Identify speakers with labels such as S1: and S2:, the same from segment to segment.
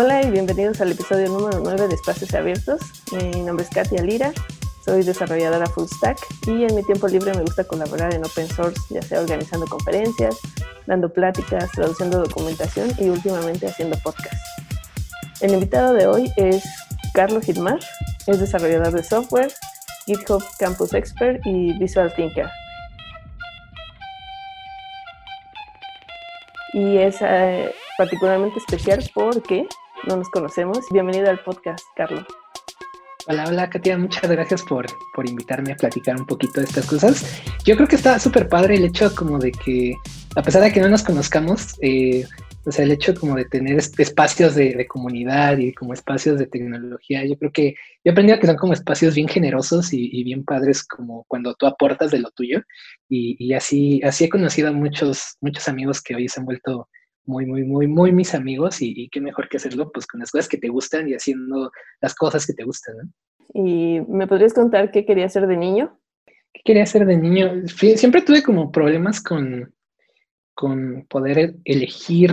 S1: Hola y bienvenidos al episodio número 9 de Espacios Abiertos. Mi nombre es Katia Lira, soy desarrolladora full stack y en mi tiempo libre me gusta colaborar en open source, ya sea organizando conferencias, dando pláticas, traduciendo documentación y últimamente haciendo podcasts. El invitado de hoy es Carlos Hitmar, es desarrollador de software, GitHub Campus Expert y Visual Thinker. Y es eh, particularmente especial porque no nos conocemos. Bienvenido al podcast, Carlos.
S2: Hola, hola, Katia. Muchas gracias por, por invitarme a platicar un poquito de estas cosas. Yo creo que está súper padre el hecho como de que, a pesar de que no nos conozcamos, eh, o sea, el hecho como de tener espacios de, comunidad y como espacios de tecnología, yo creo que yo he aprendido que son como espacios bien generosos y, bien padres como cuando tú aportas de lo tuyo. Y, y, así, así he conocido a muchos, muchos amigos que hoy se han vuelto muy, muy, muy, muy mis amigos y, qué mejor que hacerlo pues con las cosas que te gustan y haciendo las cosas que te gustan, ¿no?
S1: ¿Y me podrías contar qué quería hacer de niño?
S2: ¿Qué quería hacer de niño? Siempre tuve como problemas con, con poder elegir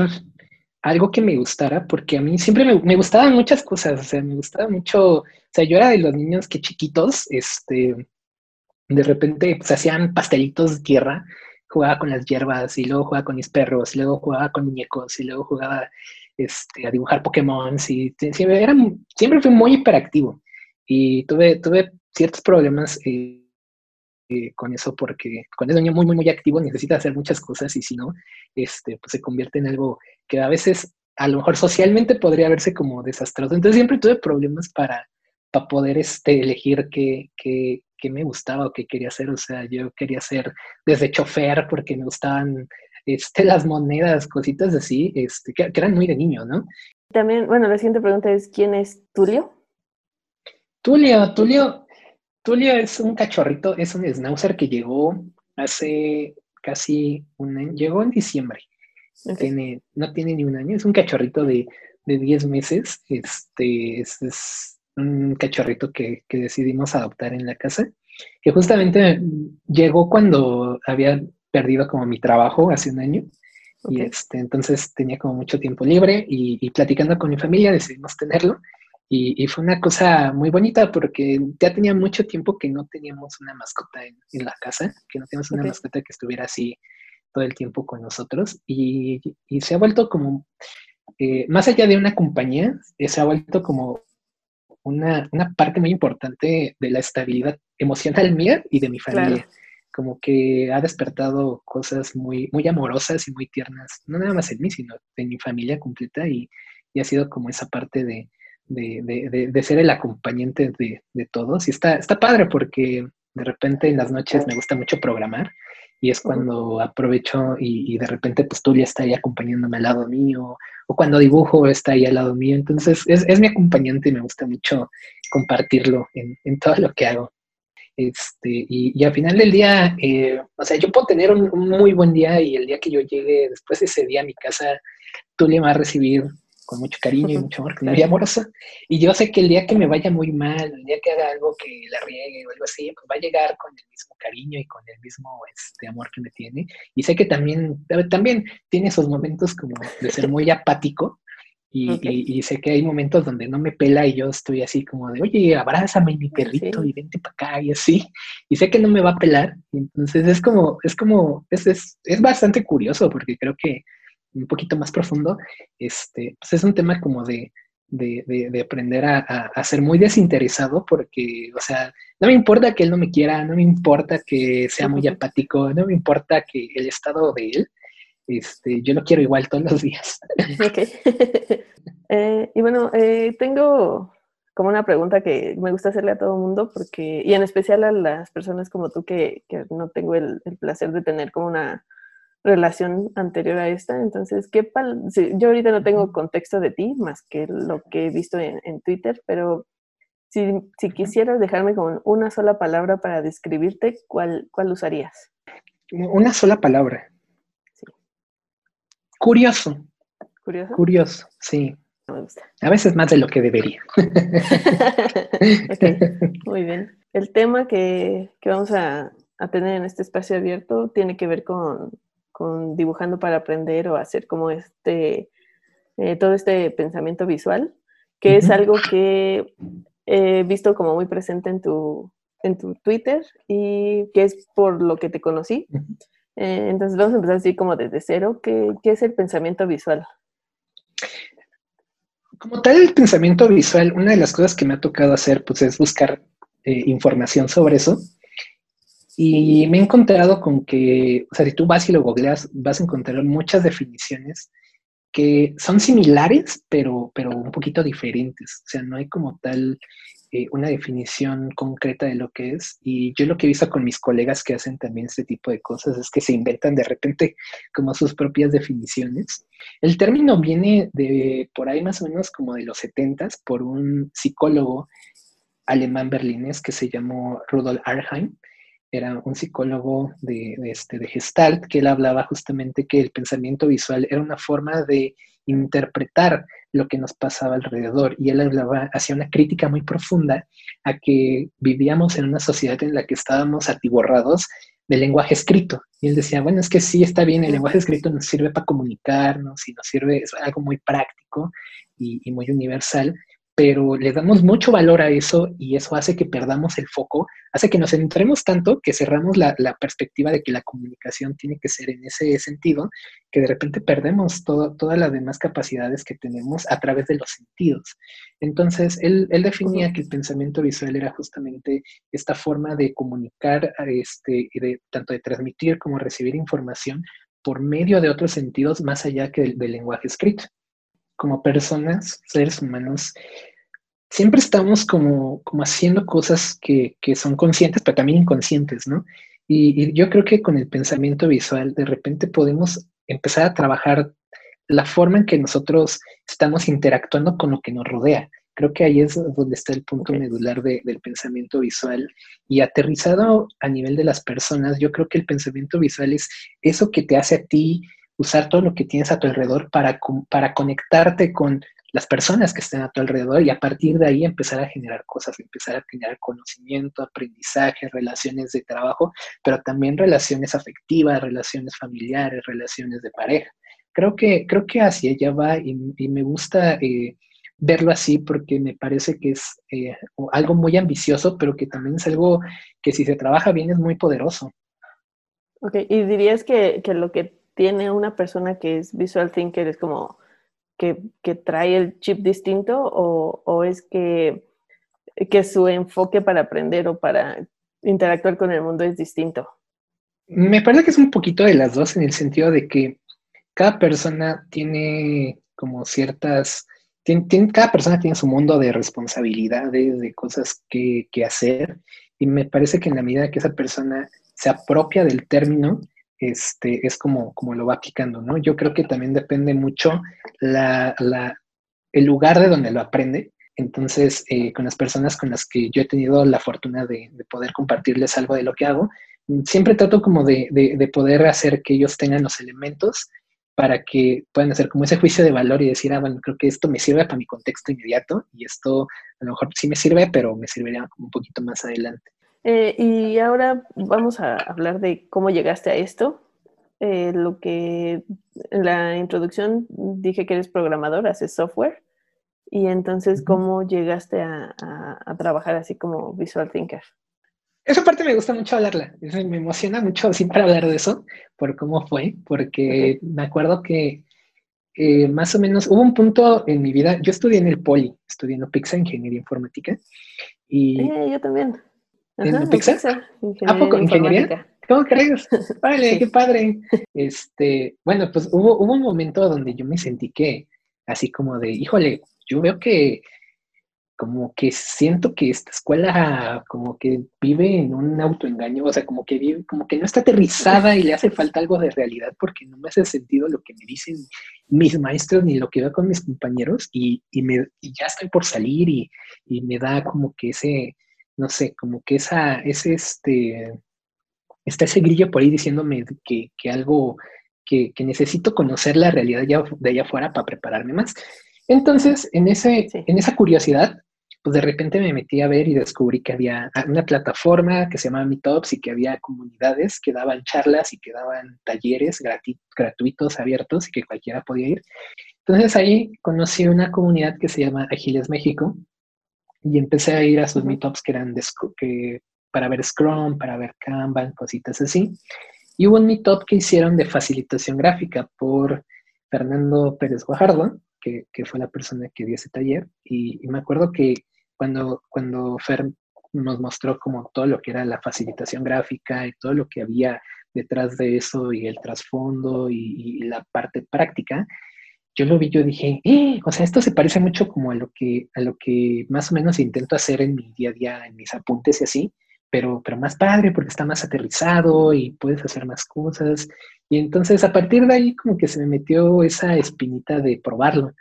S2: algo que me gustara, porque a mí siempre me, me, gustaban muchas cosas, o sea, me gustaba mucho, o sea, yo era de los niños que chiquitos, este, de repente, pues hacían pastelitos de tierra jugaba con las hierbas y luego jugaba con mis perros, y luego jugaba con muñecos y luego jugaba este, a dibujar Pokémon y siempre, era, siempre fui muy hiperactivo y tuve, tuve ciertos problemas eh, eh, con eso porque cuando es un niño muy, muy, muy activo necesita hacer muchas cosas y si no, este, pues se convierte en algo que a veces a lo mejor socialmente podría verse como desastroso. Entonces siempre tuve problemas para, para poder este, elegir qué, qué, me gustaba o qué quería hacer. O sea, yo quería ser desde chofer porque me gustaban este, las monedas, cositas así, este, que, eran muy de niño, ¿no?
S1: También, bueno, la siguiente pregunta es, ¿quién es Tulio?
S2: Tulio, Tulio, Tulio es un cachorrito, es un schnauzer que llegó hace casi un año, llegó en diciembre. Tiene, no tiene ni un año, es un cachorrito de, de 10 meses, este, es un cachorrito que, decidimos adoptar en la casa, que justamente llegó cuando había perdido como mi trabajo hace un año. Y este, entonces tenía como mucho tiempo libre y, platicando con mi familia decidimos tenerlo. Y, fue una cosa muy bonita porque ya tenía mucho tiempo que no teníamos una mascota en, la casa, que no teníamos una mascota que estuviera así todo el tiempo con nosotros. Y, se ha vuelto como, eh, más allá de una compañía, eh, se ha vuelto como una, parte muy importante de la estabilidad emocional mía y de mi familia. Como que ha despertado cosas muy, muy amorosas y muy tiernas, no nada más en mí, sino en mi familia completa y, ha sido como esa parte de, de, ser el acompañante de, todos. Y está, está padre porque de repente en las noches me gusta mucho programar y es cuando aprovecho y, de repente pues tú ya está ahí acompañándome al lado mío o cuando dibujo está ahí al lado mío. Entonces es, mi acompañante y me gusta mucho compartirlo en, todo lo que hago. Este, y, al final del día, eh, o sea, yo puedo tener un, muy buen día y el día que yo llegue después de ese día a mi casa, le vas a recibir con mucho cariño y mucho amor, con una amorosa. Y yo sé que el día que me vaya muy mal, el día que haga algo que la riegue o algo así, pues va a llegar con el mismo cariño y con el mismo este, amor que me tiene. Y sé que también, también tiene esos momentos como de ser muy apático. Y, y, sé que hay momentos donde no me pela y yo estoy así como de, oye, abrázame mi perrito y vente para acá y así. Y sé que no me va a pelar. entonces es como, es como, es, es, es bastante curioso porque creo que un poquito más profundo, este, pues es un tema como de, aprender a, ser muy desinteresado porque, o sea, no me importa que él no me quiera, no me importa que sea muy apático, no me importa que el estado de él, este, yo lo quiero igual todos los días.
S1: Ok. Eh, y bueno, eh, tengo como una pregunta que me gusta hacerle a todo el mundo porque, y en especial a las personas como tú que, no tengo el, el placer de tener como una relación anterior a esta. Entonces, ¿qué yo ahorita no tengo contexto de ti más que lo que he visto en, Twitter, pero si, si, quisieras dejarme con una sola palabra para describirte, ¿cuál, cuál usarías?
S2: Una sola palabra. Sí. Curioso.
S1: ¿Curioso?
S2: Curioso, sí. Me gusta. A veces más de lo que debería.
S1: muy bien. El tema que, que vamos a, a tener en este espacio abierto tiene que ver con con dibujando para aprender o hacer como este eh, todo este pensamiento visual, que es algo que he visto como muy presente en tu, en tu Twitter y que es por lo que te conocí. Eh, entonces vamos a empezar así como desde cero. ¿Qué, ¿Qué, es el pensamiento visual?
S2: Como tal, el pensamiento visual, una de las cosas que me ha tocado hacer pues, es buscar eh, información sobre eso. Y me he encontrado con que, o sea, si tú vas y lo googleas, vas a encontrar muchas definiciones que son similares, pero, pero un poquito diferentes. O sea, no hay como tal eh, una definición concreta de lo que es. Y yo lo que he visto con mis colegas que hacen también este tipo de cosas es que se inventan de repente como sus propias definiciones. El término viene de por ahí más o menos como de los 70 por un psicólogo alemán berlinés que se llamó Rudolf Arheim era un psicólogo de, este, de Gestalt, que él hablaba justamente que el pensamiento visual era una forma de interpretar lo que nos pasaba alrededor. Y él hablaba, hacía una crítica muy profunda a que vivíamos en una sociedad en la que estábamos atiborrados del lenguaje escrito. Y él decía, bueno, es que sí está bien, el lenguaje escrito nos sirve para comunicarnos y nos sirve, es algo muy práctico y muy universal, pero le damos mucho valor a eso y eso hace que perdamos el foco, hace que nos centremos tanto que cerramos la, perspectiva de que la comunicación tiene que ser en ese sentido, que de repente perdemos todas las demás capacidades que tenemos a través de los sentidos. Entonces, él, definía que el pensamiento visual era justamente esta forma de comunicar, este, de, tanto de transmitir como recibir información por medio de otros sentidos más allá que del lenguaje escrito como personas, seres humanos, siempre estamos como, como haciendo cosas que, son conscientes, pero también inconscientes, ¿no? Y, yo creo que con el pensamiento visual de repente podemos empezar a trabajar la forma en que nosotros estamos interactuando con lo que nos rodea. Creo que ahí es donde está el punto medular del pensamiento visual. Y aterrizado a nivel de las personas, yo creo que el pensamiento visual es eso que te hace a ti usar todo lo que tienes a tu alrededor para, para conectarte con las personas que estén a tu alrededor y a partir de ahí empezar a generar cosas, empezar a generar conocimiento, aprendizaje, relaciones de trabajo, pero también relaciones afectivas, relaciones familiares, relaciones de pareja. Creo que, creo que hacia allá va y, me gusta eh, verlo así porque me parece que es eh, algo muy ambicioso, pero que también es algo que si se trabaja bien es muy poderoso.
S1: Ok, y dirías que, que lo que tiene una persona que es visual thinker es como que, trae el chip distinto o, es que, que su enfoque para aprender o para interactuar con el mundo es distinto?
S2: Me parece que es un poquito de las dos en el sentido de que cada persona tiene como ciertas, cada persona tiene su mundo de responsabilidades, de cosas que, que hacer y me parece que en la medida que esa persona se apropia del término, este, es como, como lo va aplicando, ¿no? Yo creo que también depende mucho la, el lugar de donde lo aprende. Entonces, eh, con las personas con las que yo he tenido la fortuna de, poder compartirles algo de lo que hago, siempre trato como de, de, poder hacer que ellos tengan los elementos para que puedan hacer como ese juicio de valor y decir, ah, bueno, creo que esto me sirve para mi contexto inmediato y esto a lo mejor sí me sirve, pero me serviría un poquito más adelante.
S1: Eh, y ahora vamos a hablar de cómo llegaste a esto. Eh, lo que en la introducción dije que eres programador, haces software. Y entonces, ¿cómo llegaste a, trabajar así como visual thinker?
S2: Esa parte me gusta mucho hablarla. Me emociona mucho siempre hablar de eso, por cómo fue, porque me acuerdo que eh, más o menos hubo un punto en mi vida. Yo estudié en el Poli, estudié en Pixar Ingeniería Informática. Y
S1: yo también.
S2: ¿En Pixar? ¿A poco? ¿Ingeniería? ¿Cómo crees? Vale, qué padre. Este, bueno, pues hubo, hubo un momento donde yo me sentí que, así como de, híjole, yo veo que como que siento que esta escuela como que vive en un autoengaño, o sea, como que vive, como que no está aterrizada y le hace falta algo de realidad porque no me hace sentido lo que me dicen mis maestros ni lo que veo con mis compañeros y, y me, y ya estoy por salir y, y me da como que ese, no sé, como que esa, ese, este, está ese grillo por ahí diciéndome que, algo, que, necesito conocer la realidad de allá afuera para prepararme más. Entonces, en, ese, en esa curiosidad, pues de repente me metí a ver y descubrí que había una plataforma que se llamaba Meetups y que había comunidades que daban charlas y que daban talleres gratuitos, abiertos y que cualquiera podía ir. Entonces ahí conocí una comunidad que se llama Agiles México y empecé a ir a sus meetups que eran de, que, para ver Scrum, para ver Kanban, cositas así. Y hubo un meetup que hicieron de facilitación gráfica por Fernando Pérez Guajardo, que, que fue la persona que dio ese taller. Y, y, me acuerdo que cuando, cuando Fer nos mostró como todo lo que era la facilitación gráfica y todo lo que había detrás de eso y el trasfondo y, la parte práctica, yo lo vi, yo dije, eh, o sea, esto se parece mucho como a lo que, a lo que más o menos intento hacer en mi día a día, en mis apuntes y así, pero, pero más padre porque está más aterrizado y puedes hacer más cosas. Y entonces a partir de ahí como que se me metió esa espinita de probarlo.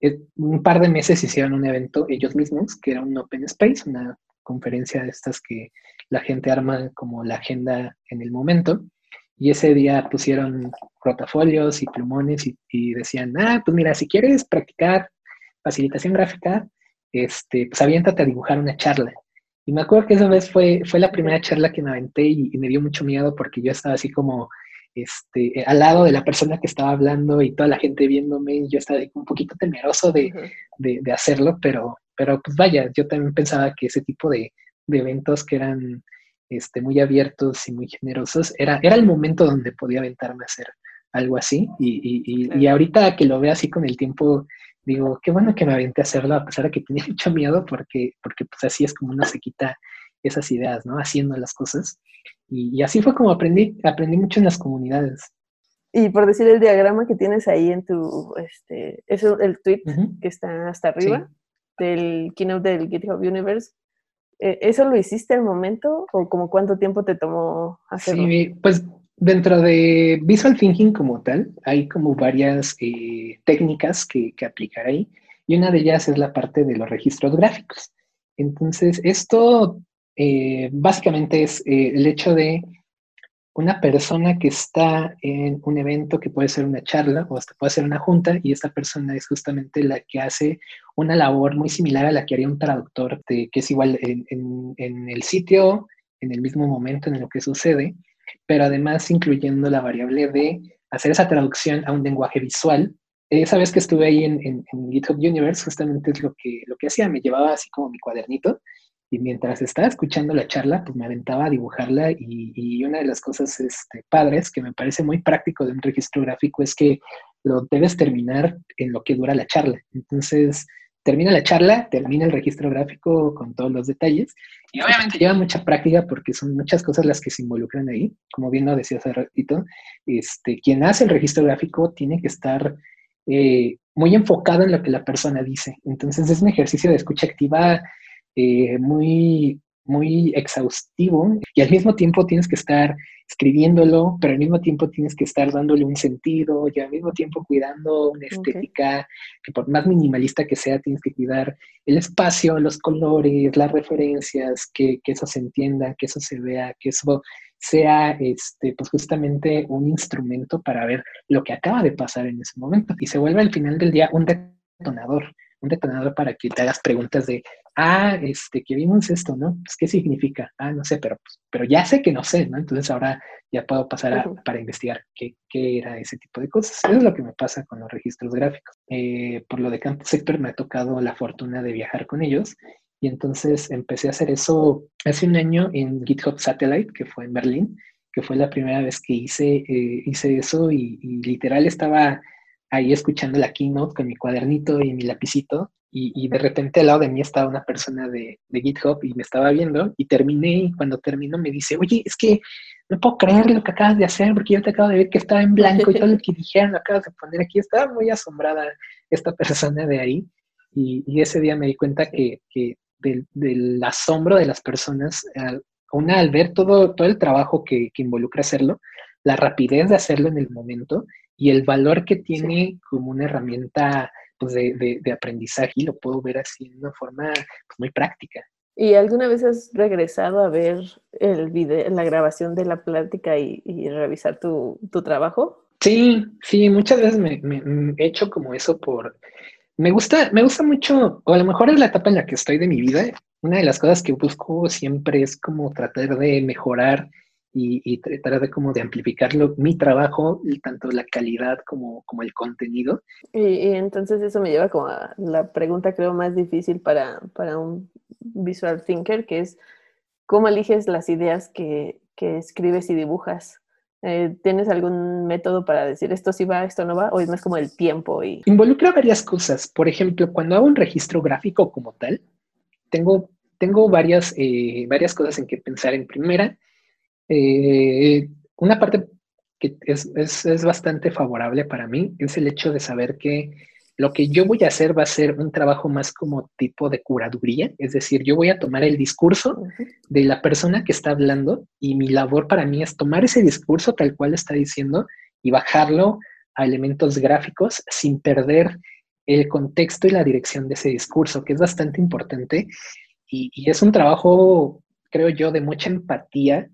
S2: Eh, un par de meses hicieron un evento ellos mismos, que era un Open Space, una conferencia de estas que la gente arma como la agenda en el momento. Y ese día pusieron rotafolios y plumones y, decían, ah, pues mira, si quieres practicar facilitación gráfica, este, pues aviéntate a dibujar una charla. Y me acuerdo que esa vez fue, fue la primera charla que me aventé y, me dio mucho miedo porque yo estaba así como este, al lado de la persona que estaba hablando y toda la gente viéndome, y yo estaba un poquito temeroso de, de, hacerlo, pero, pero pues vaya, yo también pensaba que ese tipo de, de eventos que eran este, muy abiertos y muy generosos, era, era el momento donde podía aventarme a hacer algo así. Y, y, y, ahorita que lo veo así con el tiempo, digo, qué bueno que me aventé a hacerlo, a pesar de que tenía mucho miedo, porque, porque pues así es como uno se quita esas ideas, ¿no? Haciendo las cosas. Y, así fue como aprendí, aprendí mucho en las comunidades.
S1: Y por decir el diagrama que tienes ahí en tu, este, es el tweet que está hasta arriba del keynote del GitHub Universe, ¿Eso lo hiciste al momento o como cuánto tiempo te tomó hacerlo?
S2: Sí, pues dentro de Visual Thinking como tal, hay como varias eh, técnicas que, que, aplicar ahí y una de ellas es la parte de los registros gráficos. Entonces, esto eh, básicamente es el hecho de una persona que está en un evento que puede ser una charla o hasta puede ser una junta y esta persona es justamente la que hace una labor muy similar a la que haría un traductor, que es igual en, el sitio, en el mismo momento en lo que sucede, pero además incluyendo la variable de hacer esa traducción a un lenguaje visual. Esa vez que estuve ahí en, en GitHub Universe, justamente es lo que, lo que hacía, me llevaba así como mi cuadernito y mientras estaba escuchando la charla, pues me aventaba a dibujarla y, una de las cosas este, padres que me parece muy práctico de un registro gráfico es que lo debes terminar en lo que dura la charla. Entonces, termina la charla, termina el registro gráfico con todos los detalles y obviamente lleva mucha práctica porque son muchas cosas las que se involucran ahí. Como bien lo decía hace ratito, este, quien hace el registro gráfico tiene que estar eh, muy enfocado en lo que la persona dice. Entonces es un ejercicio de escucha activa eh, muy, muy exhaustivo y al mismo tiempo tienes que estar escribiéndolo, pero al mismo tiempo tienes que estar dándole un sentido y al mismo tiempo cuidando una estética que por más minimalista que sea, tienes que cuidar el espacio, los colores, las referencias, que, que eso se entienda, que eso se vea, que eso sea este, pues justamente un instrumento para ver lo que acaba de pasar en ese momento y se vuelve al final del día un detonador un detonador para que te hagas preguntas de, ah, este, que vimos esto, ¿no? Pues, ¿qué significa? Ah, no sé, pero, pues, pero ya sé que no sé, ¿no? Entonces ahora ya puedo pasar a, para investigar qué, qué, era ese tipo de cosas. Eso es lo que me pasa con los registros gráficos. Eh, por lo de Campus Sector me ha tocado la fortuna de viajar con ellos y entonces empecé a hacer eso hace un año en GitHub Satellite, que fue en Berlín, que fue la primera vez que hice, eh, hice eso y, y literal estaba ahí escuchando la keynote con mi cuadernito y mi lapicito y, de repente al lado de mí estaba una persona de, GitHub y me estaba viendo y terminé y cuando terminó me dice, oye, es que no puedo creer lo que acabas de hacer porque yo te acabo de ver que estaba en blanco y todo lo que dijeron lo acabas de poner aquí. Estaba muy asombrada esta persona de ahí y, ese día me di cuenta que, del, asombro de las personas, una al ver todo, todo el trabajo que, que involucra hacerlo, la rapidez de hacerlo en el momento y el valor que tiene como una herramienta pues, de, de, aprendizaje, y lo puedo ver así de una forma pues, muy práctica.
S1: ¿Y alguna vez has regresado a ver el video, la grabación de la plática y, revisar tu, tu, trabajo?
S2: Sí, sí, muchas veces me, me, he hecho como eso por... Me gusta, me gusta mucho, o a lo mejor es la etapa en la que estoy de mi vida. Una de las cosas que busco siempre es como tratar de mejorar y, tratar de como de amplificarlo, mi trabajo, tanto la calidad como, como el contenido.
S1: Y, entonces eso me lleva como a la pregunta creo más difícil para, para un visual thinker, que es cómo eliges las ideas que, que escribes y dibujas. Eh, ¿Tienes algún método para decir esto sí va, esto no va? ¿O es más como el tiempo? Y...
S2: Involucra varias cosas. Por ejemplo, cuando hago un registro gráfico como tal, tengo, tengo varias, eh, varias cosas en que pensar. En primera, eh, una parte que es, es, bastante favorable para mí es el hecho de saber que lo que yo voy a hacer va a ser un trabajo más como tipo de curaduría, es decir, yo voy a tomar el discurso de la persona que está hablando y mi labor para mí es tomar ese discurso tal cual está diciendo y bajarlo a elementos gráficos sin perder el contexto y la dirección de ese discurso, que es bastante importante. Y, y es un trabajo, creo yo, de mucha empatía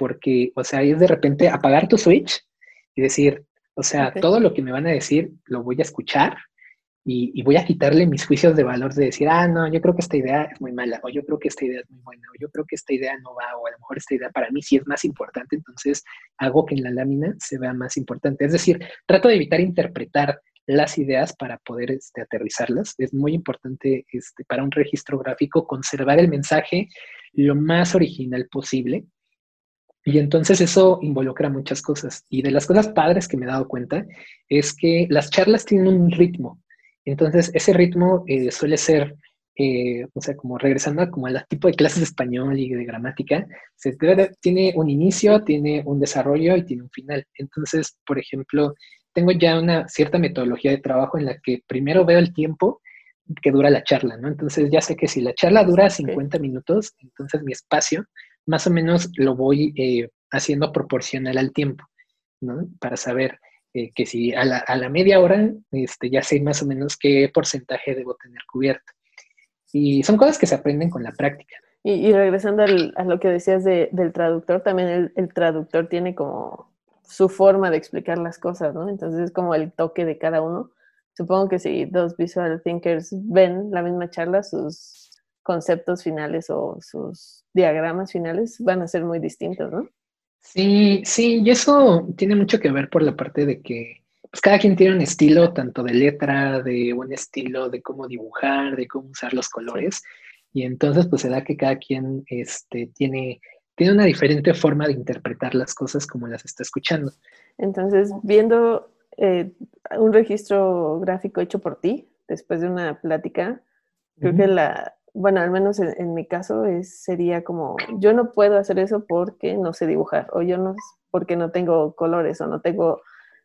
S2: porque, o sea, es de repente apagar tu switch y decir, o sea, todo lo que me van a decir lo voy a escuchar y, voy a quitarle mis juicios de valor de decir, ah, no, yo creo que esta idea es muy mala, o yo creo que esta idea es muy buena, o yo creo que esta idea no va, o a lo mejor esta idea para mí sí es más importante, entonces hago que en la lámina se vea más importante. Es decir, trato de evitar interpretar las ideas para poder este, aterrizarlas. Es muy importante este, para un registro gráfico conservar el mensaje lo más original posible y entonces eso involucra muchas cosas. Y de las cosas padres que me he dado cuenta es que las charlas tienen un ritmo. Entonces ese ritmo eh, suele ser, eh, o sea, como regresando a como al tipo de clases de español y de gramática, se tiene un inicio, tiene un desarrollo y tiene un final. Entonces, por ejemplo, tengo ya una cierta metodología de trabajo en la que primero veo el tiempo que dura la charla, ¿no? Entonces ya sé que si la charla dura 50 minutos, entonces mi espacio más o menos lo voy eh, haciendo proporcional al tiempo, ¿no? Para saber eh, que si a la, media hora este, ya sé más o menos qué porcentaje debo tener cubierto. Y son cosas que se aprenden con la práctica.
S1: Y, regresando a lo que decías del traductor, también el, traductor tiene como su forma de explicar las cosas, ¿no? Entonces es como el toque de cada uno. Supongo que si dos visual thinkers ven la misma charla, sus conceptos finales o sus diagramas finales van a ser muy distintos, ¿no?
S2: Sí, sí, y eso tiene mucho que ver por la parte de que pues, cada quien tiene un estilo tanto de letra, de un estilo de cómo dibujar, de cómo usar los colores, y entonces pues se da que cada quien este, tiene, tiene una diferente forma de interpretar las cosas como las está escuchando.
S1: Entonces, viendo eh, un registro gráfico hecho por ti, después de una plática, creo que la, bueno, al menos en, mi caso es, sería como, yo no puedo hacer eso porque no sé dibujar, o yo no, porque no tengo colores, o no tengo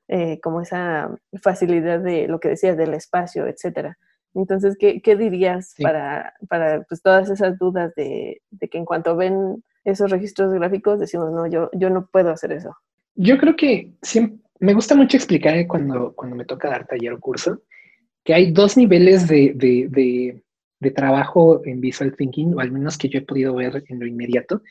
S1: eh, como esa facilidad de lo que decías, del espacio, etcétera. Entonces, ¿qué, qué dirías para, para pues, todas esas dudas de, de, que en cuanto ven esos registros gráficos decimos, no, yo, yo no puedo hacer eso?
S2: Yo creo que siempre, me gusta mucho explicar cuando, cuando me toca dar taller o curso, que hay dos niveles de, de de trabajo en Visual Thinking, o al menos que yo he podido ver en lo inmediato.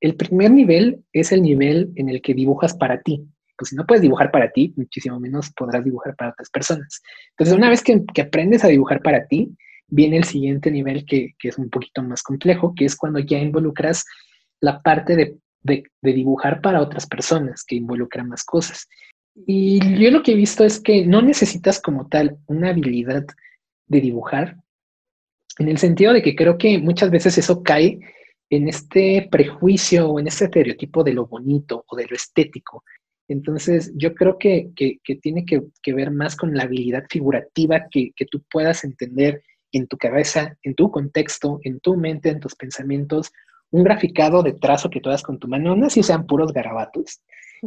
S2: El primer nivel es el nivel en el que dibujas para ti. Pues si no puedes dibujar para ti, muchísimo menos podrás dibujar para otras personas. Entonces, una vez que, aprendes a dibujar para ti, viene el siguiente nivel que, es un poquito más complejo, que es cuando ya involucras la parte de, de, dibujar para otras personas, que involucra más cosas. Y yo lo que he visto es que no necesitas como tal una habilidad de dibujar, en el sentido de que creo que muchas veces eso cae en este prejuicio o en este estereotipo de lo bonito o de lo estético. Entonces, yo creo que, tiene que, ver más con la habilidad figurativa que, tú puedas entender en tu cabeza, en tu contexto, en tu mente, en tus pensamientos, un graficado de trazo que tú hagas con tu mano, no así sean puros garabatos,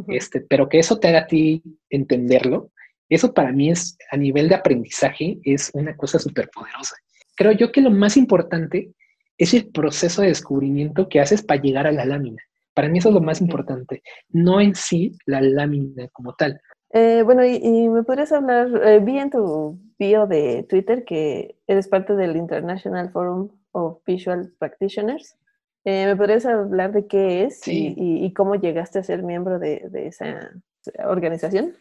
S2: este, pero que eso te haga a ti entenderlo. Eso para mí es, a nivel de aprendizaje, es una cosa súper poderosa creo yo que lo más importante es el proceso de descubrimiento que haces para llegar a la lámina. Para mí eso es lo más importante, no en sí la lámina como tal.
S1: Eh, bueno, y, me podrías hablar, eh, vi en tu bio de Twitter que eres parte del International Forum of Visual Practitioners. Eh, ¿Me podrías hablar de qué es y, cómo llegaste a ser miembro de, de esa organización?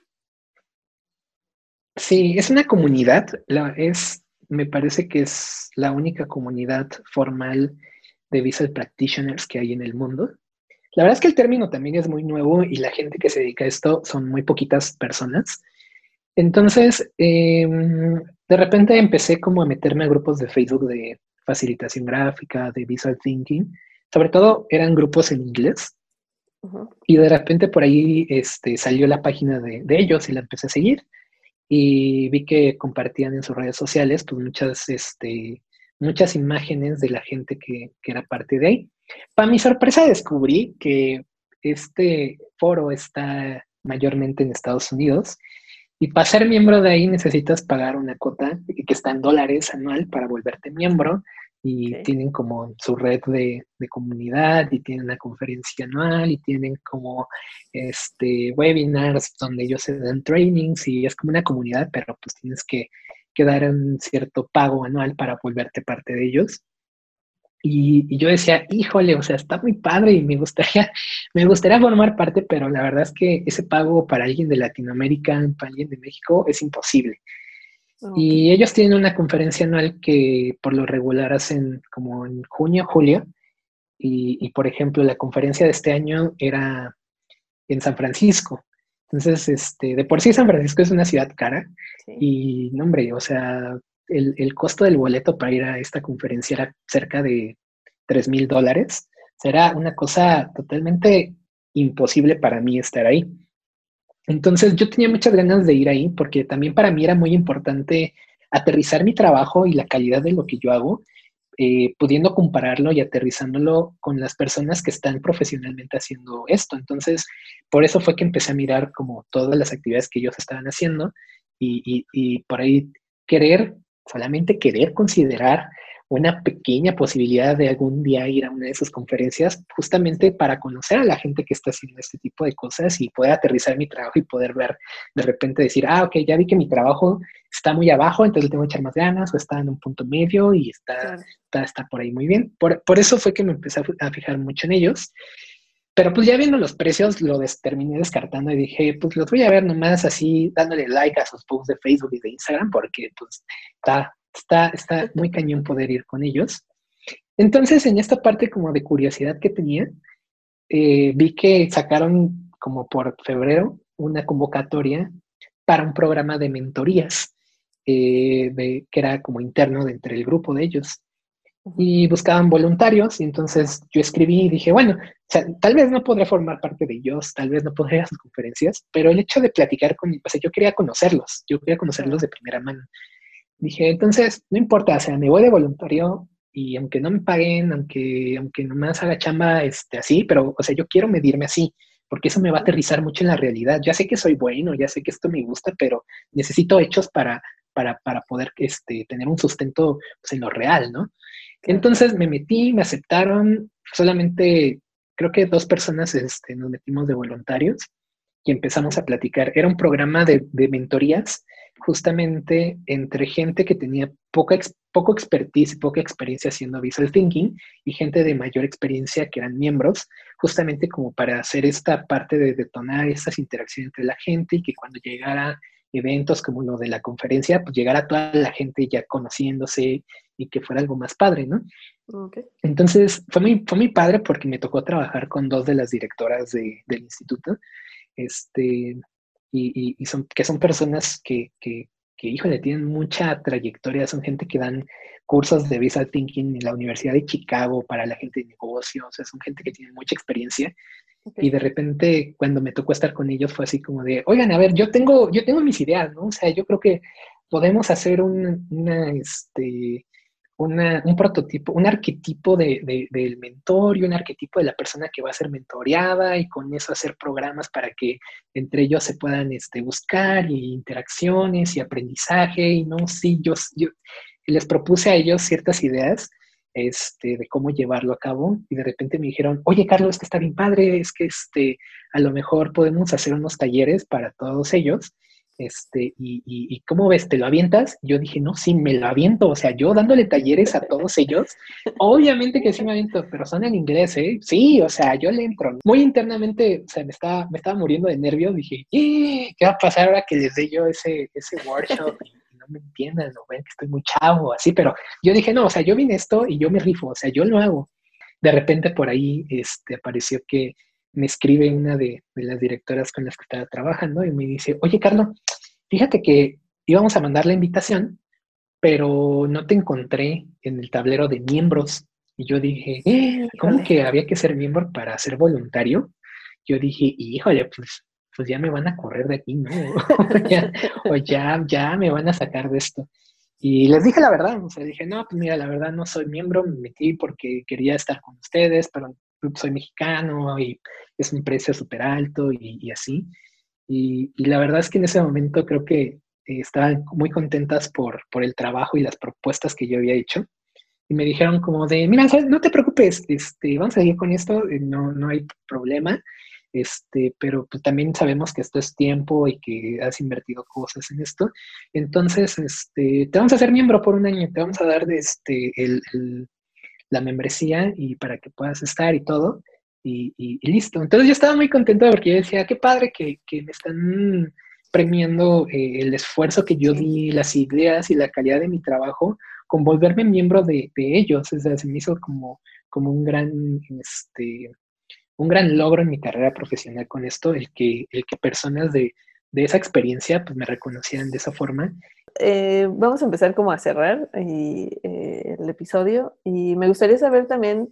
S2: Sí, es una comunidad, la, es me parece que es la única comunidad formal de visual practitioners que hay en el mundo. La verdad es que el término también es muy nuevo y la gente que se dedica a esto son muy poquitas personas. Entonces, em, de repente empecé como a meterme a grupos de Facebook de facilitación gráfica, de visual thinking. Sobre todo eran grupos en inglés. Y de repente por ahí este, salió la página de, de, ellos y la empecé a seguir. Y vi que compartían en sus redes sociales pues muchas, este, muchas imágenes de la gente que, que era parte de ahí. Para mi sorpresa descubrí que este foro está mayormente en Estados Unidos y para ser miembro de ahí necesitas pagar una cuota que está en dólares anual para volverte miembro y tienen como su red de, de, comunidad y tienen una conferencia anual y tienen como este webinars donde ellos se dan trainings y es como una comunidad, pero pues tienes que, que dar un cierto pago anual para volverte parte de ellos. Y, yo decía, híjole, o sea, está muy padre y me gustaría, me gustaría formar parte, pero la verdad es que ese pago para alguien de Latinoamérica, para alguien de México, es imposible. Y ellos tienen una conferencia anual que por lo regular hacen como en junio, julio. Y, por ejemplo, la conferencia de este año era en San Francisco. Entonces, este, de por sí San Francisco es una ciudad cara. Y, no, hombre, o sea, el, costo del boleto para ir a esta conferencia era cerca de 3 mil dólares. Será una cosa totalmente imposible para mí estar ahí. Entonces yo tenía muchas ganas de ir ahí porque también para mí era muy importante aterrizar mi trabajo y la calidad de lo que yo hago, eh, pudiendo compararlo y aterrizándolo con las personas que están profesionalmente haciendo esto. Entonces, por eso fue que empecé a mirar como todas las actividades que ellos estaban haciendo y, y por ahí querer solamente querer considerar una pequeña posibilidad de algún día ir a una de esas conferencias, justamente para conocer a la gente que está haciendo este tipo de cosas y poder aterrizar mi trabajo y poder ver de repente decir, ah, ok, ya vi que mi trabajo está muy abajo, entonces tengo que echar más ganas, o está en un punto medio y está, está, por ahí muy bien. Por, por, eso fue que me empecé a fijar mucho en ellos. Pero pues ya viendo los precios, lo terminé descartando y dije, pues los voy a ver nomás así, dándole like a sus posts de Facebook y de Instagram, porque pues está, está, está muy cañón poder ir con ellos. Entonces, en esta parte como de curiosidad que tenía, eh, vi que sacaron como por febrero una convocatoria para un programa de mentorías, eh, que era como interno de entre el grupo de ellos y buscaban voluntarios y entonces yo escribí y dije, bueno, tal vez no podré formar parte de ellos, tal vez no podré ir a sus conferencias, pero el hecho de platicar con ellos, yo quería conocerlos, yo quería conocerlos de primera mano. Dije, entonces, no importa, o sea, me voy de voluntario y aunque no me paguen, aunque, aunque nomás haga chamba este, así, pero, o sea, yo quiero medirme así, porque eso me va a aterrizar mucho en la realidad. Ya sé que soy bueno, ya sé que esto me gusta, pero necesito hechos para, para, para poder este, tener un sustento pues, en lo real, ¿no? Entonces me metí, me aceptaron, solamente creo que dos personas este, nos metimos de voluntarios y empezamos a platicar. Era un programa de, mentorías justamente entre gente que tenía poca, poco expertise, poca experiencia haciendo visual thinking y gente de mayor experiencia que eran miembros, justamente como para hacer esta parte de detonar esas interacciones entre la gente y que cuando llegara eventos como lo de la conferencia, pues llegara toda la gente ya conociéndose y que fuera algo más padre, ¿no? Entonces, fue muy, fue muy padre porque me tocó trabajar con dos de las directoras del instituto, este, y, y, son, que son personas que, que, que, híjole, tienen mucha trayectoria, son gente que dan cursos de Visual Thinking en la Universidad de Chicago para la gente de negocios, o sea, son gente que tiene mucha experiencia. Y de repente, cuando me tocó estar con ellos, fue así como de, oigan, a ver, yo tengo, yo tengo mis ideas, ¿no? O sea, yo creo que podemos hacer un, una, este, un prototipo, un arquetipo de, del mentor y un arquetipo de la persona que va a ser mentoreada y con eso hacer programas para que entre ellos se puedan este, buscar y interacciones y aprendizaje y no, sí, yo, les propuse a ellos ciertas ideas este, de cómo llevarlo a cabo y de repente me dijeron, oye Carlos, es que está bien padre, es que este, a lo mejor podemos hacer unos talleres para todos ellos este, y, y, ¿cómo ves? ¿Te lo avientas? Yo dije, no, sí, me lo aviento. O sea, yo dándole talleres a todos ellos, obviamente que sí me aviento, pero son en inglés, ¿eh? Sí, o sea, yo le entro. Muy internamente, o sea, me estaba, me estaba muriendo de nervios. Dije, ¿qué va a pasar ahora que les dé yo ese, ese workshop? No me entiendan, o ven que estoy muy chavo, así, pero yo dije, no, o sea, yo vine esto y yo me rifo, o sea, yo lo hago. de repente por ahí este, apareció que me escribe una de, las directoras con las que estaba trabajando y me dice, oye, Carlos, fíjate que íbamos a mandar la invitación, pero no te encontré en el tablero de miembros. Y yo dije, eh, ¿cómo que había que ser miembro para ser voluntario? Yo dije, híjole, pues, pues ya me van a correr de aquí, ¿no? o, ya, ya, me van a sacar de esto. Y les dije la verdad, o sea, dije, no, pues mira, la verdad no soy miembro, me metí porque quería estar con ustedes, pero soy mexicano y es un precio súper alto y, así. Y, la verdad es que en ese momento creo que eh, estaban muy contentas por, por el trabajo y las propuestas que yo había hecho. Y me dijeron como de, mira, no te preocupes, este, vamos a seguir con esto, eh, no, no hay problema. Este, pero pues también sabemos que esto es tiempo y que has invertido cosas en esto. Entonces, este, te vamos a hacer miembro por un año, te vamos a dar este, el, la membresía y para que puedas estar y todo. Y, listo. Entonces yo estaba muy contento porque yo decía, qué padre que, me están premiando eh, el esfuerzo que yo di, las ideas y la calidad de mi trabajo, con volverme miembro de, ellos. O sea, se me hizo como, como un gran, este, un gran logro en mi carrera profesional con esto, el que, el que personas de, de esa experiencia pues me reconocieran de esa forma
S1: eh, vamos a empezar como a cerrar eh, el episodio y me gustaría saber también,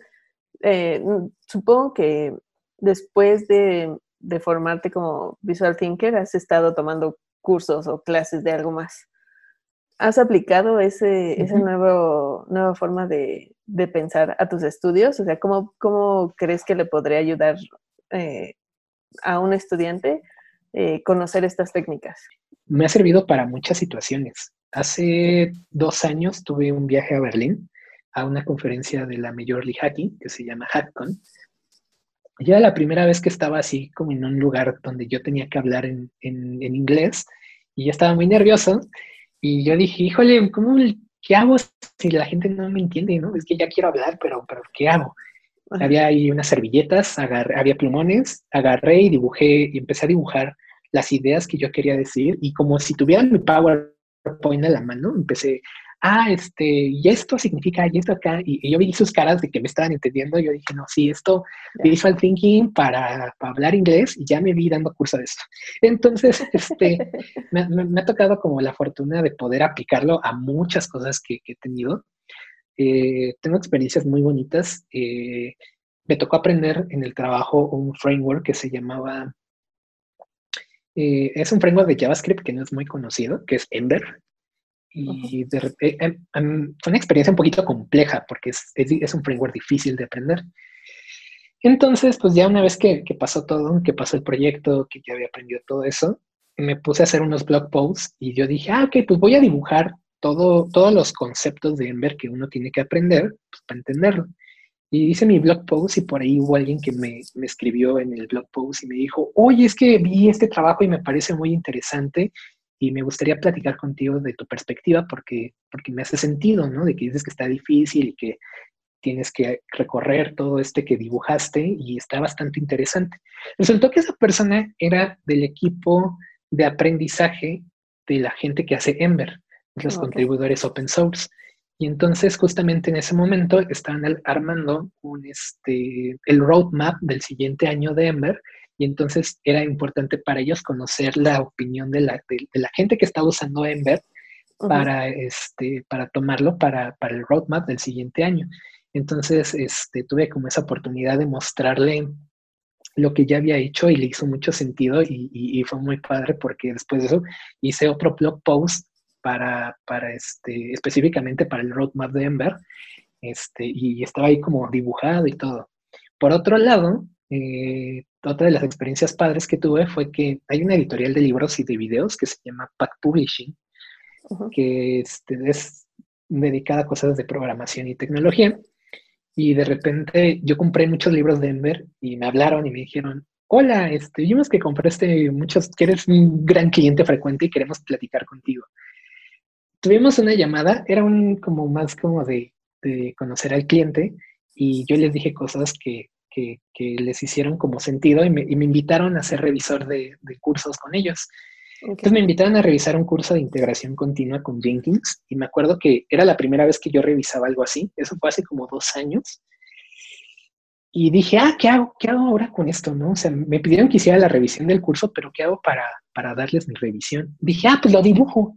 S1: eh, supongo que después de, formarte como visual thinker has estado tomando cursos o clases de algo más. ¿Has aplicado ese, esa nuevo, nueva forma de, pensar a tus estudios? O sea, ¿cómo, cómo crees que le podría ayudar a un estudiante conocer estas técnicas?
S2: me ha servido para muchas situaciones. Hace dos años tuve un viaje a Berlín a una conferencia de la Major League Hockey que se llama HackCon. Ya la primera vez que estaba así como en un lugar donde yo tenía que hablar en, inglés y ya estaba muy nervioso y yo dije, híjole, ¿cómo, ¿qué hago si la gente no me entiende? ¿no? Es que ya quiero hablar, pero, pero ¿qué hago? Había ahí unas servilletas, había plumones, agarré y dibujé y empecé a dibujar las ideas que yo quería decir y como si tuvieran mi PowerPoint en la mano, empecé, ah, este, y esto significa, y esto acá, y, yo vi sus caras de que me estaban entendiendo, yo dije, no, sí, esto, visual thinking para, hablar inglés, y ya me vi dando curso de esto. Entonces, este, me, ha tocado como la fortuna de poder aplicarlo a muchas cosas que, he tenido. Eh, tengo experiencias muy bonitas. Eh, me tocó aprender en el trabajo un framework que se llamaba eh, es un framework de JavaScript que no es muy conocido, que es Ember. Y de, eh, em, fue una experiencia un poquito compleja porque es, es, un framework difícil de aprender. Entonces, pues ya una vez que, que, pasó todo, que pasó el proyecto, que ya había aprendido todo eso, me puse a hacer unos blog posts y yo dije, ah, ok, pues voy a dibujar todo, todos los conceptos de Ember que uno tiene que aprender pues, para entenderlo. Y hice mi blog post y por ahí hubo alguien que me, me, escribió en el blog post y me dijo, oye, es que vi este trabajo y me parece muy interesante y me gustaría platicar contigo de tu perspectiva porque, porque me hace sentido, ¿no? De que dices que está difícil y que tienes que recorrer todo este que dibujaste y está bastante interesante. Resultó que esa persona era del equipo de aprendizaje de la gente que hace Ember, los contribuidores open source. Y entonces justamente en ese momento estaban armando un, este, el roadmap del siguiente año de Ember y entonces era importante para ellos conocer la opinión de la, de, la gente que estaba usando Ember para, este, para tomarlo para, para, el roadmap del siguiente año. Entonces este, tuve como esa oportunidad de mostrarle lo que ya había hecho y le hizo mucho sentido y, y, y fue muy padre porque después de eso hice otro blog post para, para este, específicamente para el roadmap de Ember, este, y estaba ahí como dibujado y todo. Por otro lado, eh, otra de las experiencias padres que tuve fue que hay una editorial de libros y de videos que se llama Pack Publishing, que este, es dedicada a cosas de programación y tecnología. Y de repente yo compré muchos libros de Ember y me hablaron y me dijeron, hola, este, vimos que compraste muchos, que eres un gran cliente frecuente y queremos platicar contigo tuvimos una llamada, era un como más como de, conocer al cliente y yo les dije cosas que, les hicieron como sentido y me, invitaron a ser revisor de, cursos con ellos. Entonces me invitaron a revisar un curso de integración continua con Jenkins y me acuerdo que era la primera vez que yo revisaba algo así, eso fue hace como dos años. y dije, ah, ¿qué hago? ¿Qué hago ahora con esto? ¿No? O sea, me pidieron que hiciera la revisión del curso, pero ¿qué hago para, para darles mi revisión? Dije, ah, pues lo dibujo.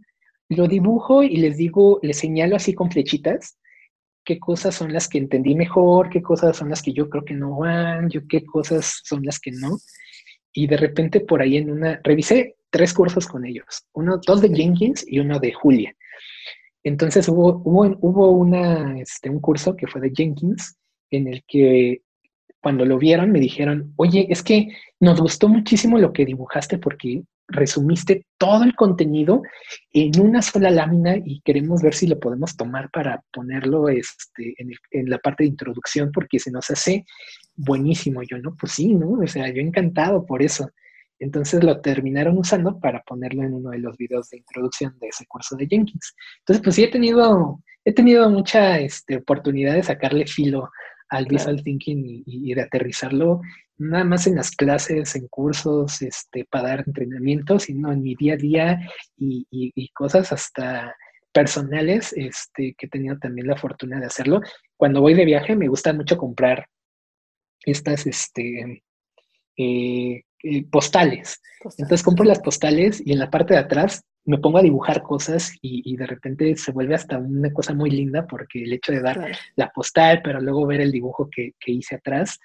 S2: Lo dibujo y les digo, les señalo así con flechitas qué cosas son las que entendí mejor, qué cosas son las que yo creo que no van, yo qué cosas son las que no. Y de repente por ahí en una, revisé tres cursos con ellos, uno, dos de Jenkins y uno de Julia. Entonces hubo, hubo, hubo una, este, un curso que fue de Jenkins en el que cuando lo vieron me dijeron, oye, es que nos gustó muchísimo lo que dibujaste porque resumiste todo el contenido en una sola lámina y queremos ver si lo podemos tomar para ponerlo este, en, la parte de introducción porque se nos hace buenísimo. Yo, no, pues sí, ¿no? O sea, yo encantado por eso. Entonces lo terminaron usando para ponerlo en uno de los videos de introducción de ese curso de Jenkins. Entonces, pues sí, he tenido, he tenido mucha este, oportunidad de sacarle filo al visual thinking y, de aterrizarlo nada más en las clases, en cursos, este, para dar entrenamientos, sino en mi día a día y, cosas hasta personales este, que he tenido también la fortuna de hacerlo. Cuando voy de viaje me gusta mucho comprar estas este, eh, eh, postales. Entonces compro las postales y en la parte de atrás me pongo a dibujar cosas y, de repente se vuelve hasta una cosa muy linda porque el hecho de dar la postal, pero luego ver el dibujo que, hice atrás,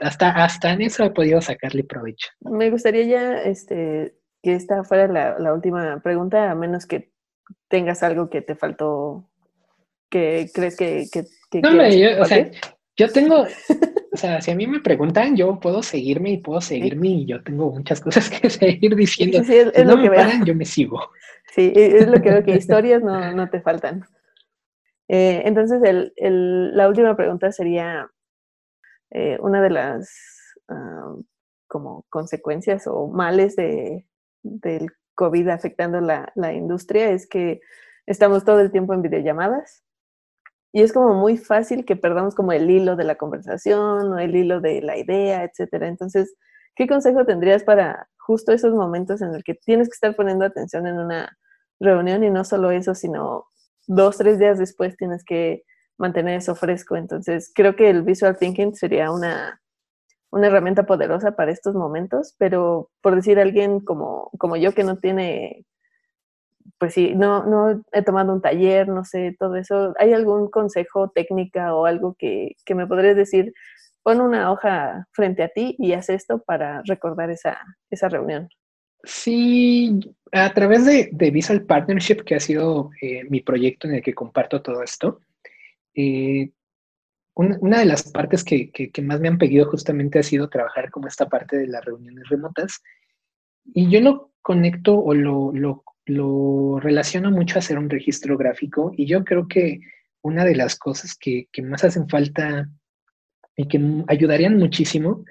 S2: hasta, hasta en eso he podido sacarle provecho.
S1: Me gustaría ya este, que esta fuera la, última pregunta, a menos que tengas algo que te faltó, que crees que...
S2: no, yo, o sea, yo tengo, o sea, si a mí me preguntan, yo puedo seguirme y puedo seguirme y yo tengo muchas cosas que seguir diciendo.
S1: Sí, es,
S2: no
S1: me
S2: paran, yo me sigo.
S1: Sí, es lo que veo, que historias no, no te faltan. Eh, entonces, el, el, la última pregunta sería, eh, una de las ah, como consecuencias o males de, del COVID afectando la, la industria es que estamos todo el tiempo en videollamadas y es como muy fácil que perdamos como el hilo de la conversación o el hilo de la idea, etcétera. Entonces, ¿qué consejo tendrías para justo esos momentos en el que tienes que estar poniendo atención en una reunión y no solo eso, sino dos, tres días después tienes que mantener eso fresco? Entonces, creo que el visual thinking sería una, una herramienta poderosa para estos momentos, pero por decir alguien como, como yo que no tiene pues sí, no, no he tomado un taller, no sé, todo eso. ¿Hay algún consejo, técnica o algo que, me podrías decir? Pon una hoja frente a ti y haz esto para recordar esa, esa reunión.
S2: Sí, a través de, Visual Partnership, que ha sido eh, mi proyecto en el que comparto todo esto, eh, una, de las partes que, que, más me han pedido justamente ha sido trabajar como esta parte de las reuniones remotas. Y yo lo conecto o lo, lo lo relaciono mucho a hacer un registro gráfico y yo creo que una de las cosas que, más hacen falta y que ayudarían muchísimo,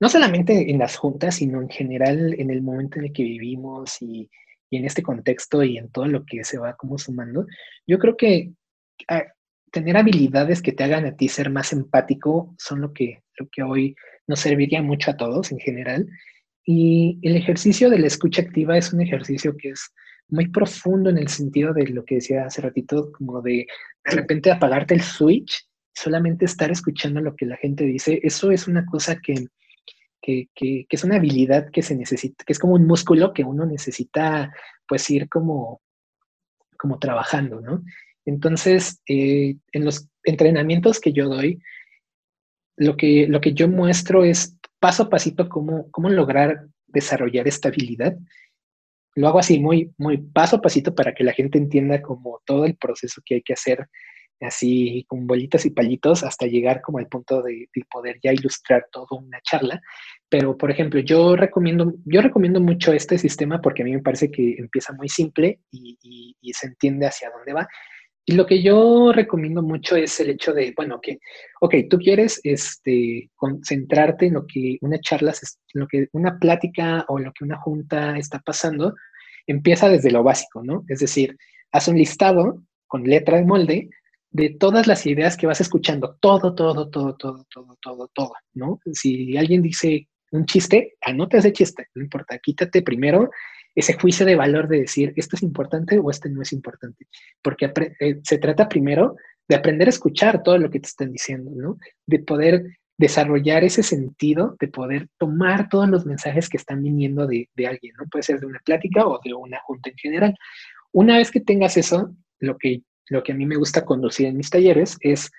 S2: no solamente en las juntas, sino en general en el momento en el que vivimos y, en este contexto y en todo lo que se va como sumando, yo creo que ah, tener habilidades que te hagan a ti ser más empático son lo que, lo que hoy nos serviría mucho a todos en general. Y el ejercicio de la escucha activa es un ejercicio que es muy profundo en el sentido de lo que decía hace ratito, como de de repente apagarte el switch, solamente estar escuchando lo que la gente dice, eso es una cosa que, que, es una habilidad que se necesita, que es como un músculo que uno necesita pues ir como, como trabajando, ¿no? Entonces, eh, en los entrenamientos que yo doy, lo que, lo que yo muestro es paso a pasito cómo, cómo lograr desarrollar esta habilidad lo hago así muy, muy paso a pasito para que la gente entienda como todo el proceso que hay que hacer, así con bolitas y palitos hasta llegar como al punto de, poder ya ilustrar toda una charla. Pero, por ejemplo, yo recomiendo, yo recomiendo mucho este sistema porque a mí me parece que empieza muy simple y, y se entiende hacia dónde va. Y lo que yo recomiendo mucho es el hecho de, bueno, que, ok, tú quieres este, concentrarte en lo que una charla, en lo que una plática o lo que una junta está pasando, empieza desde lo básico, ¿no? Es decir, haz un listado con letra de molde de todas las ideas que vas escuchando, todo, todo, todo, todo, todo, todo, todo, ¿no? Si alguien dice un chiste, anota ese chiste, no importa, quítate primero ese juicio de valor de decir, esto es importante o este no es importante. Porque eh, se trata primero de aprender a escuchar todo lo que te están diciendo, ¿no? De poder desarrollar ese sentido de poder tomar todos los mensajes que están viniendo de, de, alguien, ¿no? Puede ser de una plática o de una junta en general. Una vez que tengas eso, lo que, lo que a mí me gusta conducir en mis talleres es,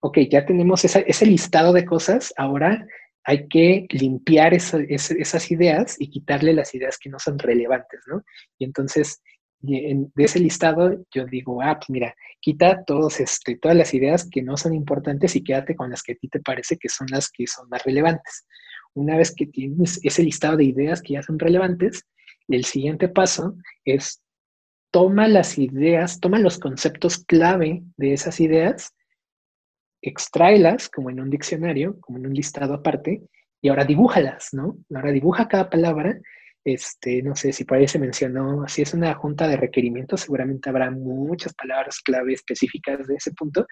S2: ok, ya tenemos ese listado de cosas, ahora hay que limpiar esas ideas y quitarle las ideas que no son relevantes, ¿no? Y entonces, de ese listado, yo digo, ah, pues mira, quita todos, este, todas las ideas que no son importantes y quédate con las que a ti te parece que son las que son más relevantes. Una vez que tienes ese listado de ideas que ya son relevantes, el siguiente paso es toma las ideas, toma los conceptos clave de esas ideas extráelas como en un diccionario, como en un listado aparte, y ahora dibújalas, ¿no? Ahora dibuja cada palabra. Este, no sé si por ahí se mencionó, si es una junta de requerimientos, seguramente habrá muchas palabras clave específicas de ese punto.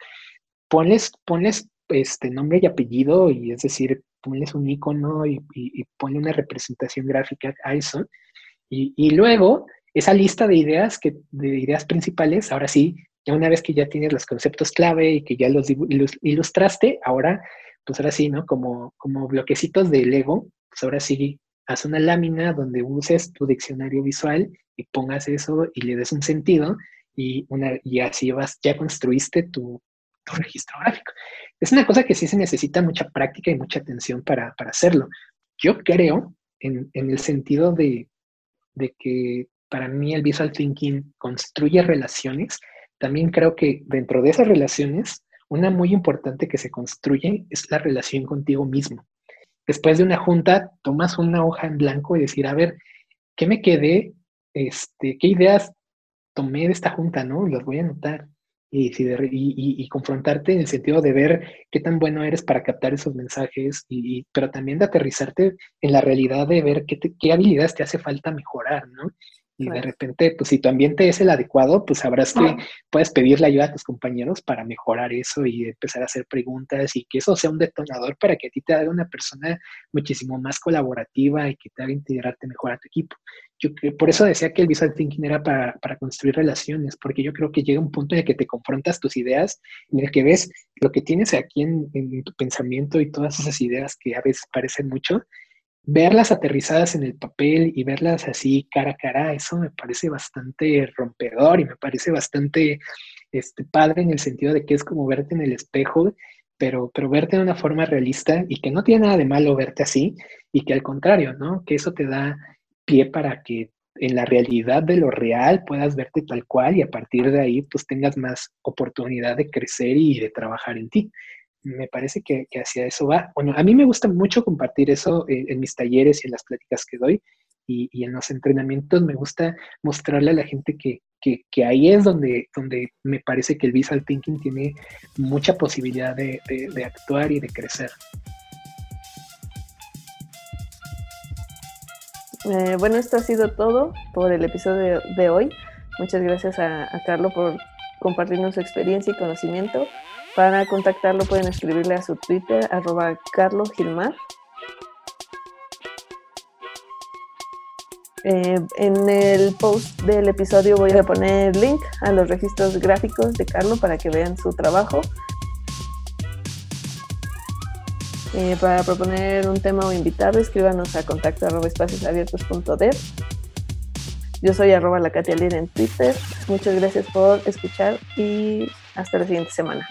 S2: Ponles, ponles este nombre y apellido, y es decir, ponles un icono y, y, una representación gráfica a eso. Y, y, luego, esa lista de ideas, que, de ideas principales, ahora sí, ya una vez que ya tienes los conceptos clave y que ya los ilustraste, ahora, pues ahora sí, ¿no? Como, como bloquecitos de Lego, pues ahora sí, haz una lámina donde uses tu diccionario visual y pongas eso y le des un sentido y, una, y así vas, ya construiste tu, registro gráfico. Es una cosa que sí se necesita mucha práctica y mucha atención para, hacerlo. Yo creo en, en el sentido de, de que para mí el visual thinking construye relaciones también creo que dentro de esas relaciones, una muy importante que se construye es la relación contigo mismo. Después de una junta, tomas una hoja en blanco y decir, a ver, ¿qué me quedé? Este, ¿Qué ideas tomé de esta junta? ¿no? Las voy a anotar. Y, y, confrontarte en el sentido de ver qué tan bueno eres para captar esos mensajes, y, pero también de aterrizarte en la realidad de ver qué, qué habilidades te hace falta mejorar, ¿no? Y de repente, pues si tu ambiente es el adecuado, pues sabrás que puedes pedirle ayuda a tus compañeros para mejorar eso y empezar a hacer preguntas y que eso sea un detonador para que a ti te haga una persona muchísimo más colaborativa y que te haga integrarte mejor a tu equipo. Yo por eso decía que el visual thinking era para, construir relaciones, porque yo creo que llega un punto en el que te confrontas tus ideas, en el que ves lo que tienes aquí en, en tu pensamiento y todas esas ideas que a veces parecen mucho, verlas aterrizadas en el papel y verlas así cara a cara, eso me parece bastante rompedor y me parece bastante este, padre en el sentido de que es como verte en el espejo, pero, pero verte de una forma realista y que no tiene nada de malo verte así y que al contrario, ¿no? Que eso te da pie para que en la realidad de lo real puedas verte tal cual y a partir de ahí pues tengas más oportunidad de crecer y de trabajar en ti me parece que, hacia eso va. Bueno, a mí me gusta mucho compartir eso en, mis talleres y en las pláticas que doy y, en los entrenamientos me gusta mostrarle a la gente que, ahí es donde, donde me parece que el visual thinking tiene mucha posibilidad de, actuar y de crecer.
S1: Eh, bueno, esto ha sido todo por el episodio de, hoy. Muchas gracias a, a Carlos por compartirnos su experiencia y conocimiento. Para contactarlo pueden escribirle a su Twitter, arroba Carlos Gilmar. Eh, en el post del episodio voy a poner link a los registros gráficos de Carlos para que vean su trabajo. Eh, para proponer un tema o invitado, escríbanos a contacto arroba espaciosabiertos.dev. Yo soy arroba la Katia en Twitter. Muchas gracias por escuchar y hasta la siguiente semana.